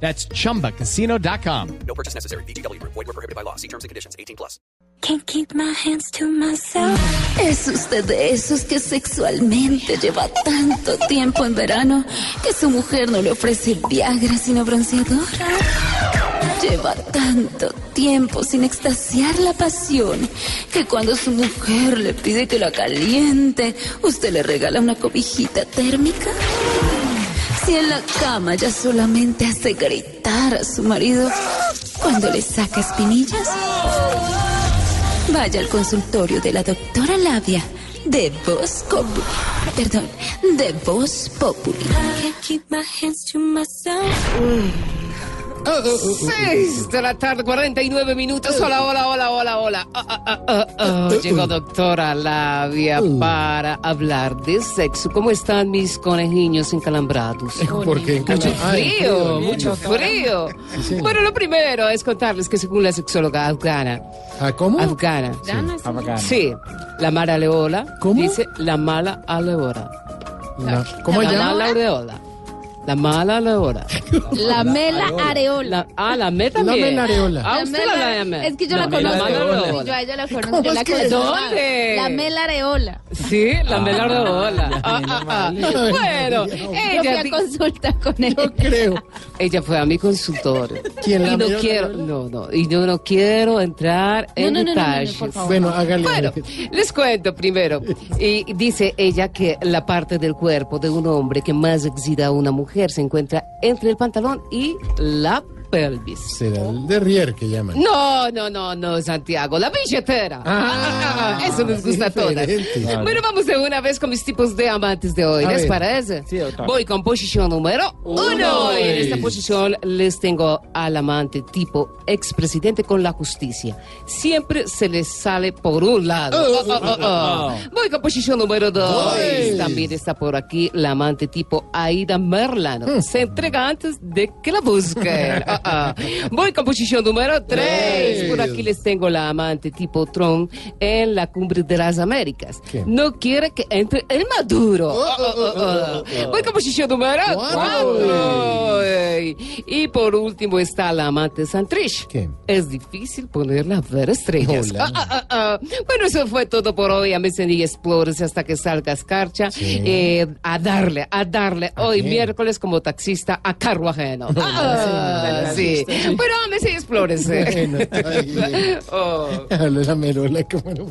That's chumbacasino.com. No purchase necessary. BGW. Void were prohibited by law. See terms and conditions. 18 plus. Can't keep my hands to myself. Es usted de esos que sexualmente lleva tanto tiempo en verano que su mujer no le ofrece Viagra sino bronceador. Lleva tanto tiempo sin extasiar la pasión que cuando su mujer le pide que la caliente, usted le regala una cobijita térmica. Si en la cama ya solamente hace gritar a su marido cuando le saca espinillas. Vaya al consultorio de la doctora Labia de Voz Populi. Perdón, de Voz Populi. Uy. 6 de la tarde, 49 minutos. Hola, hola, hola, hola, hola. Oh, oh, oh, Llegó doctora Labia uh. para hablar de sexo. ¿Cómo están mis conejiños encalambrados? Porque mucho frío, mucho frío. Bueno, lo primero es contarles que según la sexóloga afgana. Ah, ¿Cómo? Afgana. Sí, la mala aleola. ¿Cómo? Dice la mala aleola. La, ¿Cómo la? Mala aureola. La mala. La mela areola. La, ah, la me La también. mela areola. Ah, La usted mela- la llama. Es que yo la, mela conozco. areola. Yo a ella la conozco. ¿Cómo yo la. ¿Dónde? La mela areola. Sí, la mela areola. Ah, ah. Bueno, Yo fui ella, a di- consulta con él. Yo creo. ella fue a mi consultorio. ¿Quién, la y no mela quiero, areola? no, no, y yo no quiero entrar en detalles. Bueno, hágale. Bueno, les cuento primero. Y dice ella que la parte del cuerpo de un hombre que más excita a una mujer se encuentra entre el pantalón y la pelvis. Será el de Rier que llaman. No, no, no, no, Santiago, la billetera. Ah, eso nos gusta a todas. Bueno, vamos de una vez con mis tipos de amantes de hoy, A ¿les ver. parece? Voy con posición número uno. Y en esta posición les tengo al amante tipo expresidente con la justicia. Siempre se les sale por un lado. Oh, oh, oh, oh. Voy con posición número dos. También está por aquí la amante tipo Aida Merlano. Se entrega antes de que la busquen. Voy con posición número tres. Por aquí les tengo la amante tipo Trump en la cumbre de las Américas. ¿Qué? No quiere que entre el Maduro. Ah, ah, ah, ah. Voy con posición número cuatro. Ay. Y por último está la amante Santrich. ¿Qué? Es difícil ponerla a ver estrellas. Hola. Ah, ah, ah. Bueno, eso fue todo por hoy. Amazon y Explores hasta que salga escarcha. Sí. Eh, a darle, a darle. Hoy qué? miércoles como taxista a carro ajeno. Ah, sí. Bueno, Amazon y Explores. Bueno, ay, Oh. La merola, cómo no.